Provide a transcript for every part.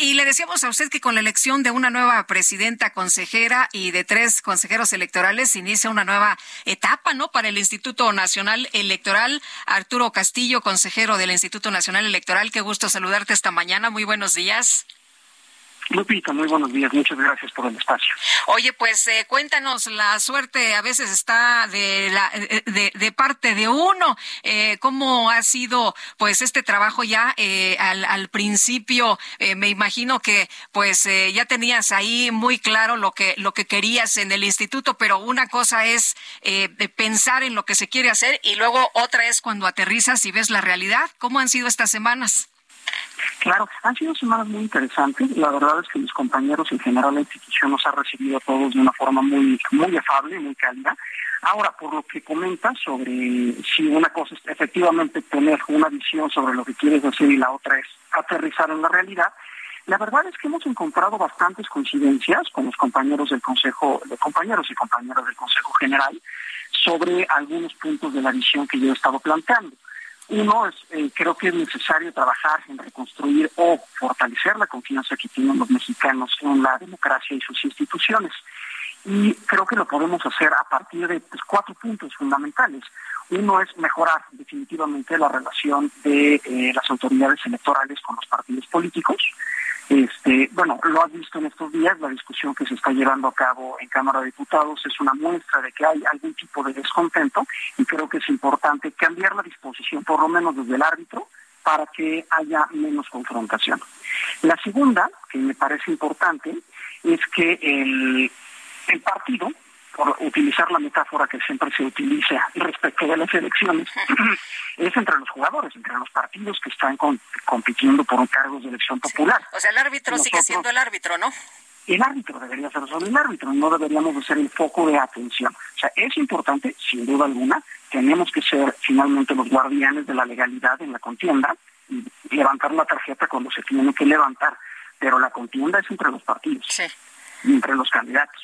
Y le decíamos a usted que con la elección de una nueva presidenta consejera y de tres consejeros electorales inicia una nueva etapa, ¿no? Para el Instituto Nacional Electoral. Arturo Castillo, consejero del Instituto Nacional Electoral, qué gusto saludarte esta mañana. Muy buenos días. Lupita, muy buenos días. Muchas gracias por el espacio. Oye, pues eh, cuéntanos, la suerte a veces está de, la, de, de parte de uno. Eh, ¿Cómo ha sido pues este trabajo ya eh, al, principio? Eh, me imagino que pues eh, ya tenías ahí muy claro lo que, lo que querías en el instituto, pero una cosa es eh, pensar en lo que se quiere hacer y luego otra es cuando aterrizas y ves la realidad. ¿Cómo han sido estas semanas? Claro, han sido semanas muy interesantes. La verdad es que mis compañeros en general la institución nos ha recibido a todos de una forma muy, muy afable, muy cálida. Ahora, por lo que comentas sobre si una cosa es efectivamente tener una visión sobre lo que quieres hacer y la otra es aterrizar en la realidad, la verdad es que hemos encontrado bastantes coincidencias con los compañeros del Consejo, de compañeros y compañeras del Consejo General sobre algunos puntos de la visión que yo he estado planteando. Uno es, eh, creo que es necesario trabajar en reconstruir o fortalecer la confianza que tienen los mexicanos en la democracia y sus instituciones. Y creo que lo podemos hacer a partir de pues, cuatro puntos fundamentales. Uno es mejorar definitivamente la relación de eh, las autoridades electorales con los partidos políticos. Este, bueno, lo has visto en estos días, la discusión que se está llevando a cabo en Cámara de Diputados es una muestra de que hay algún tipo de descontento y creo que es importante cambiar la disposición, por lo menos desde el árbitro, para que haya menos confrontación. La segunda, que me parece importante, es que el, el partido, por utilizar la metáfora que siempre se utiliza respecto de las elecciones, es entre los jugadores, entre los partidos que están con, compitiendo por un cargo de elección popular. Sí. O sea, el árbitro Nosotros, sigue siendo el árbitro, ¿no? El árbitro debería ser solo el árbitro, no deberíamos de ser el foco de atención. O sea, es importante, sin duda alguna, tenemos que ser finalmente los guardianes de la legalidad en la contienda y levantar la tarjeta cuando se tiene que levantar, pero la contienda es entre los partidos, sí. entre los candidatos.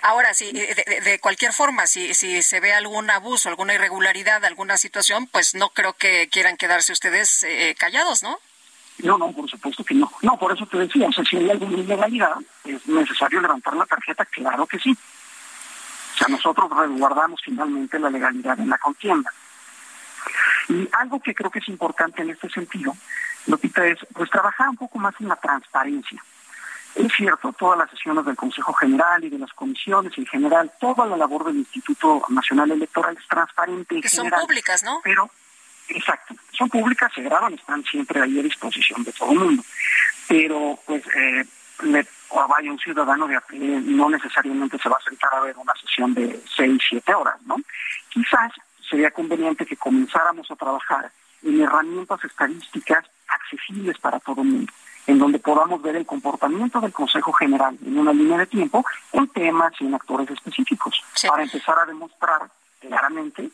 Ahora, si de, de, cualquier forma, si, si se ve algún abuso, alguna irregularidad, alguna situación, pues no creo que quieran quedarse ustedes eh, callados, ¿no? No, no, por supuesto que no. No, por eso te decía, o sea, si hay alguna ilegalidad, es necesario levantar la tarjeta, claro que sí. O sea, nosotros resguardamos finalmente la legalidad en la contienda. Y algo que creo que es importante en este sentido, Lupita, es pues trabajar un poco más en la transparencia. Es cierto, todas las sesiones del Consejo General y de las comisiones en general, toda la labor del Instituto Nacional Electoral es transparente. Que general, son públicas, ¿no? Pero, exacto, son públicas, se graban, están siempre ahí a disposición de todo el mundo. Pero, pues, eh, le, o vaya un ciudadano de a pie, no necesariamente se va a sentar a ver una sesión de seis, siete horas, ¿no? Quizás sería conveniente que comenzáramos a trabajar en herramientas estadísticas accesibles para todo el mundo en donde podamos ver el comportamiento del Consejo General en una línea de tiempo en temas y en actores específicos, sí. para empezar a demostrar claramente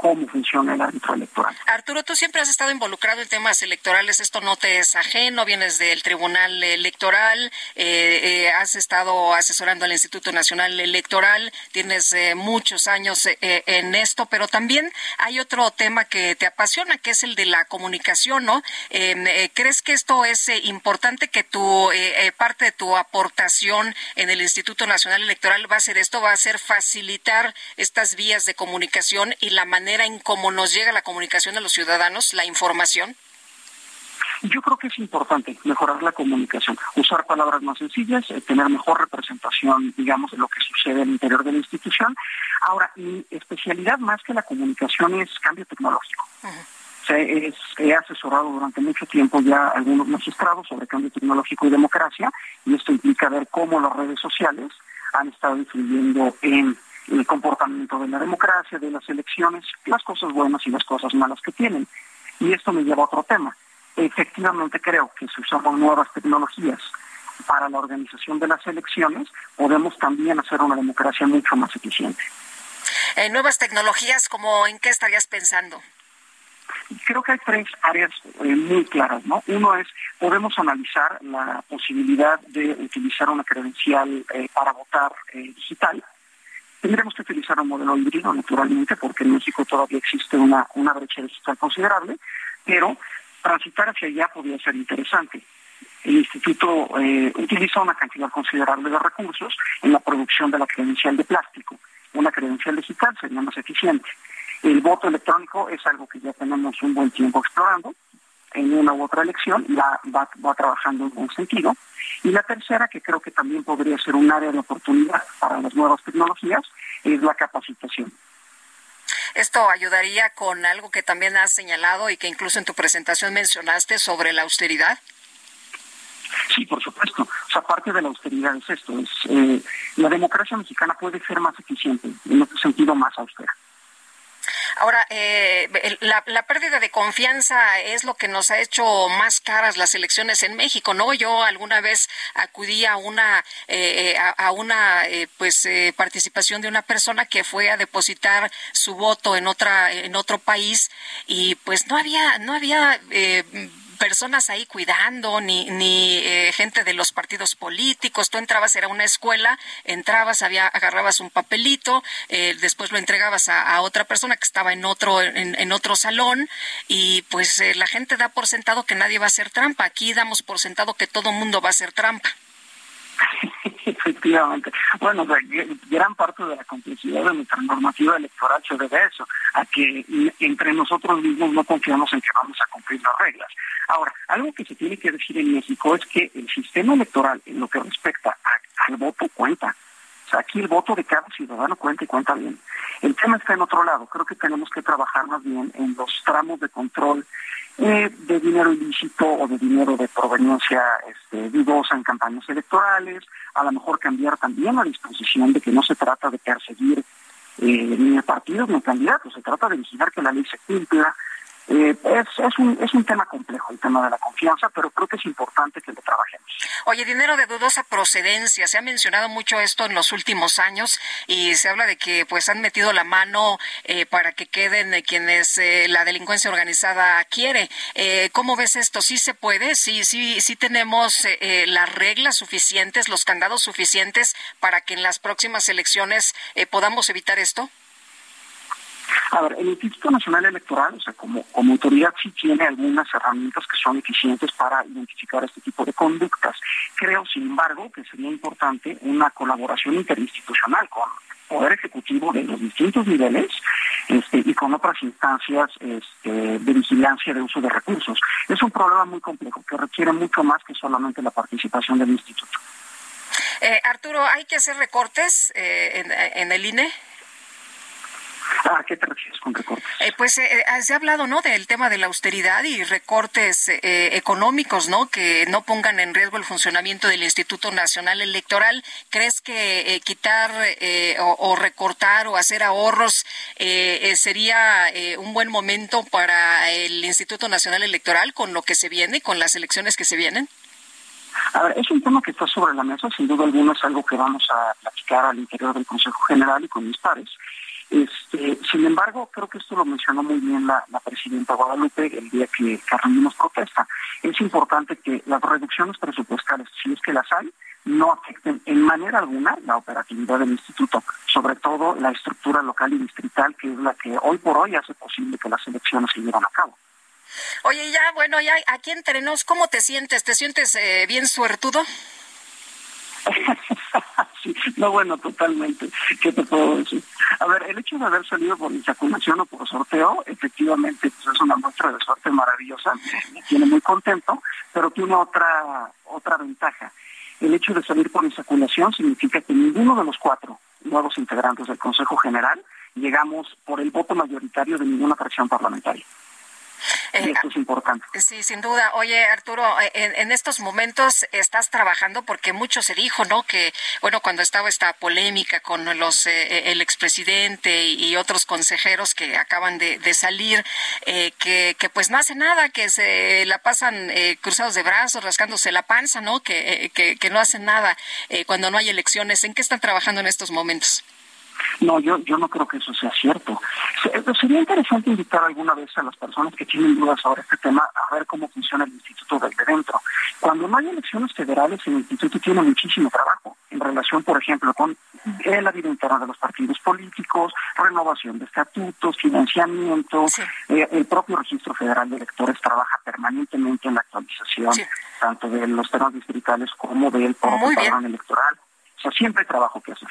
cómo funciona el árbitro electoral. Arturo, tú siempre has estado involucrado en temas electorales, esto no te es ajeno, vienes del Tribunal Electoral, eh, eh, has estado asesorando al Instituto Nacional Electoral, tienes eh, muchos años en esto, pero también hay otro tema que te apasiona, que es el de la comunicación, ¿no? Eh, ¿Crees que esto es importante, que tu parte de tu aportación en el Instituto Nacional Electoral va a ser esto, va a ser facilitar estas vías de comunicación y la manera manera en cómo nos llega la comunicación a los ciudadanos, la información? Yo creo que es importante mejorar la comunicación, usar palabras más sencillas, eh, tener mejor representación, digamos, de lo que sucede al interior de la institución. Ahora, mi especialidad más que la comunicación es cambio tecnológico. he asesorado durante mucho tiempo ya a algunos magistrados sobre cambio tecnológico y democracia, y esto implica ver cómo las redes sociales han estado influyendo en el comportamiento de la democracia, de las elecciones, las cosas buenas y las cosas malas que tienen. Y esto me lleva a otro tema efectivamente creo que si usamos nuevas tecnologías para la organización de las elecciones, podemos también hacer una democracia mucho más eficiente. Eh, nuevas tecnologías, ¿como en qué estarías pensando? Creo que hay tres áreas eh, muy claras, ¿no? Uno es, podemos analizar la posibilidad de utilizar una credencial eh, para votar digital. Tendremos que utilizar un modelo híbrido, naturalmente, porque en México todavía existe una, una brecha digital considerable, pero transitar hacia allá podría ser interesante. El instituto eh, utiliza una cantidad considerable de recursos en la producción de la credencial de plástico. Una credencial digital sería más eficiente. El voto electrónico es algo que ya tenemos un buen tiempo explorando en una u otra elección, ya va, va trabajando en buen sentido. Y la tercera, que creo que también podría ser un área de oportunidad para las nuevas tecnologías, es la capacitación. Esto ayudaría con algo que también has señalado y que incluso en tu presentación mencionaste sobre la austeridad. Sí, por supuesto. O sea, parte de la austeridad es esto, es eh, la democracia mexicana puede ser más eficiente, en otro sentido más austera. Ahora, eh, la, pérdida de confianza es lo que nos ha hecho más caras las elecciones en México, ¿no? Yo alguna vez acudí a una eh, a, una eh, pues participación de una persona que fue a depositar su voto en otra en otro país y pues no había no había personas ahí cuidando, ni, ni eh, gente de los partidos políticos. Tú entrabas, era una escuela, entrabas, había, agarrabas un papelito, eh, después lo entregabas a, otra persona que estaba en otro, en, otro salón, y pues eh, la gente da por sentado que nadie va a hacer trampa. Aquí damos por sentado que todo mundo va a hacer trampa. Efectivamente. Bueno, gran parte de la complejidad de nuestra normativa electoral se debe a eso, a que entre nosotros mismos no confiamos en que vamos a cumplir las reglas. Ahora, algo que se tiene que decir en México es que el sistema electoral, en lo que respecta al voto, cuenta. O sea, aquí el voto de cada ciudadano cuenta y cuenta bien. El tema está en otro lado. Creo que tenemos que trabajar más bien en los tramos de control de dinero ilícito o de dinero de proveniencia este, dudosa en campañas electorales, a lo mejor cambiar también la disposición de que no se trata de perseguir eh, ni partidos ni candidatos, se trata de vigilar que la ley se cumpla, eh, es, es, un, es un tema complejo el tema de la confianza, pero creo que es importante que lo trabajemos. Oye, dinero de dudosa procedencia, se ha mencionado mucho esto en los últimos años y se habla de que pues han metido la mano eh, para que queden quienes eh, la delincuencia organizada quiere. ¿Cómo ves esto? ¿Sí se puede? ¿Sí, sí, sí tenemos las reglas suficientes, los candados suficientes para que en las próximas elecciones podamos evitar esto? A ver, el Instituto Nacional Electoral, o sea, como, autoridad sí tiene algunas herramientas que son eficientes para identificar este tipo de conductas. Creo, sin embargo, que sería importante una colaboración interinstitucional con el Poder Ejecutivo de los distintos niveles este, y con otras instancias este, de vigilancia de uso de recursos. Es un problema muy complejo que requiere mucho más que solamente la participación del Instituto. Eh, Arturo, ¿hay que hacer recortes eh, en el INE? ¿A qué te refieres con recortes? Eh, pues eh, eh, se ha hablado, ¿no? Del tema de la austeridad y recortes económicos, ¿no? Que no pongan en riesgo el funcionamiento del Instituto Nacional Electoral. ¿Crees que quitar o, recortar o hacer ahorros sería un buen momento para el Instituto Nacional Electoral con lo que se viene, con las elecciones que se vienen? A ver, es un tema que está sobre la mesa, sin duda alguna es algo que vamos a platicar al interior del Consejo General y con mis pares. Este, sin embargo, creo que esto lo mencionó muy bien la, presidenta Guadalupe el día que, que protesta. Es importante que las reducciones presupuestales, si es que las hay, no afecten en manera alguna la operatividad del instituto, sobre todo la estructura local y distrital, que es la que hoy por hoy hace posible que las elecciones se lleven a cabo. Oye, ya, bueno, ya aquí entre nos, ¿cómo te sientes? ¿Te sientes eh, bien suertudo? no, bueno, totalmente. ¿Qué te puedo decir? A ver, el hecho de haber salido por insaculación o por sorteo, efectivamente, pues es una muestra de suerte maravillosa, me tiene muy contento, pero tiene otra, otra ventaja. El hecho de salir por insaculación significa que ninguno de los cuatro nuevos integrantes del Consejo General llegamos por el voto mayoritario de ninguna fracción parlamentaria. Eh, es importante. Sí, sin duda. Oye, Arturo, eh, en, estos momentos estás trabajando porque mucho se dijo, ¿no? Que, bueno, cuando estaba esta polémica con los eh, el expresidente y otros consejeros que acaban de, salir, que, que, pues no hace nada, que se la pasan cruzados de brazos, rascándose la panza, ¿no? Que, que, que no hacen nada cuando no hay elecciones. ¿En qué están trabajando en estos momentos? No, yo, yo no creo que eso sea cierto. Sería interesante invitar alguna vez a las personas que tienen dudas sobre este tema a ver cómo funciona el instituto desde dentro. Cuando no hay elecciones federales, el instituto tiene muchísimo trabajo en relación, por ejemplo, con la vida interna de los partidos políticos, renovación de estatutos, financiamiento. Eh, el propio registro federal de electores trabaja permanentemente en la actualización tanto de los temas distritales como del propio padrón electoral. O sea, siempre hay trabajo que hacer.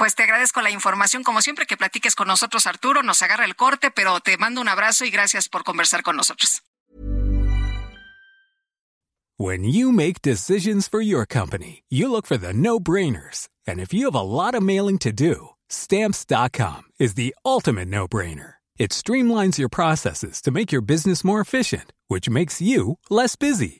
Pues te agradezco la información, como siempre, que platiques con nosotros, Arturo. Nos agarra el corte, pero te mando un abrazo y gracias por conversar con nosotros. When you make decisions for your company, you look for the no-brainers. And if you have a lot of mailing to do, stamps.com is the ultimate no-brainer. It streamlines your processes to make your business more efficient, which makes you less busy.